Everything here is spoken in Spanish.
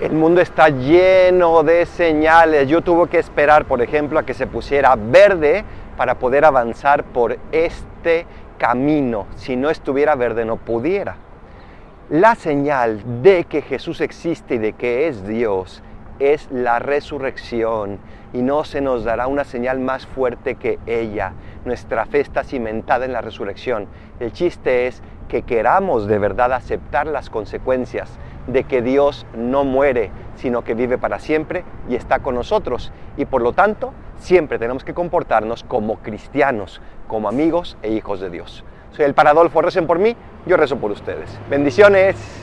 El mundo está lleno de señales. Yo tuve que esperar, por ejemplo, a que se pusiera verde para poder avanzar por este camino. Si no estuviera verde no pudiera. La señal de que Jesús existe y de que es Dios es la resurrección y no se nos dará una señal más fuerte que ella. Nuestra fe está cimentada en la resurrección. El chiste es que queramos de verdad aceptar las consecuencias de que Dios no muere, sino que vive para siempre y está con nosotros. Y por lo tanto, siempre tenemos que comportarnos como cristianos, como amigos e hijos de Dios. Soy el Paradolfo, recen por mí, yo rezo por ustedes. Bendiciones.